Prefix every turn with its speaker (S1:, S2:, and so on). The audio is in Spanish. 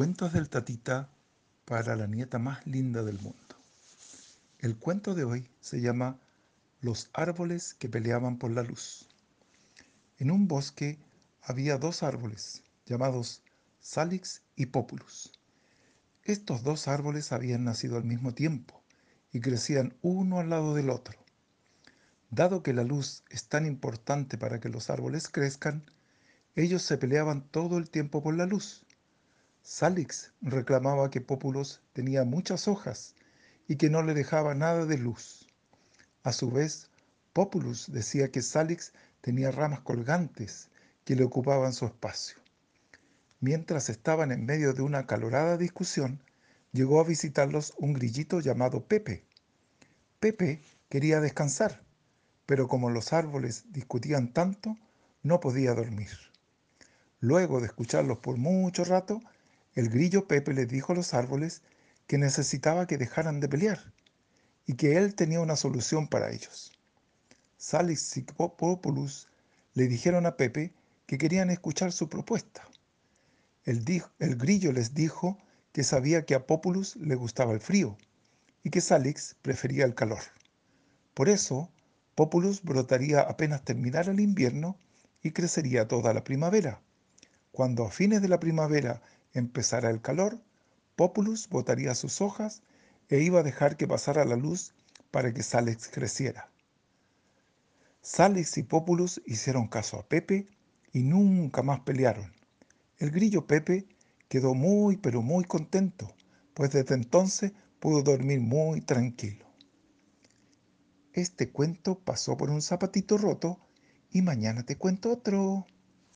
S1: Cuentos del tatita para la nieta más linda del mundo. El cuento de hoy se llama Los árboles que peleaban por la luz. En un bosque había dos árboles llamados Salix y Populus. Estos dos árboles habían nacido al mismo tiempo y crecían uno al lado del otro. Dado que la luz es tan importante para que los árboles crezcan, ellos se peleaban todo el tiempo por la luz Salix reclamaba que Populus tenía muchas hojas y que no le dejaba nada de luz. A su vez, Populus decía que Salix tenía ramas colgantes que le ocupaban su espacio. Mientras estaban en medio de una calorada discusión, llegó a visitarlos un grillito llamado Pepe. Pepe quería descansar, pero como los árboles discutían tanto, no podía dormir. Luego de escucharlos por mucho rato, el grillo Pepe le dijo a los árboles que necesitaba que dejaran de pelear y que él tenía una solución para ellos. Salix y Populus le dijeron a Pepe que querían escuchar su propuesta. El, el grillo les dijo que sabía que a Populus le gustaba el frío y que Salix prefería el calor. Por eso, Populus brotaría apenas terminara el invierno y crecería toda la primavera. Cuando a fines de la primavera empezara el calor, Populus botaría sus hojas e iba a dejar que pasara la luz para que Salix creciera. Salix y Populus hicieron caso a Pepe y nunca más pelearon. El grillo Pepe quedó muy pero muy contento, pues desde entonces pudo dormir muy tranquilo. Este cuento pasó por un zapatito roto y mañana te cuento otro.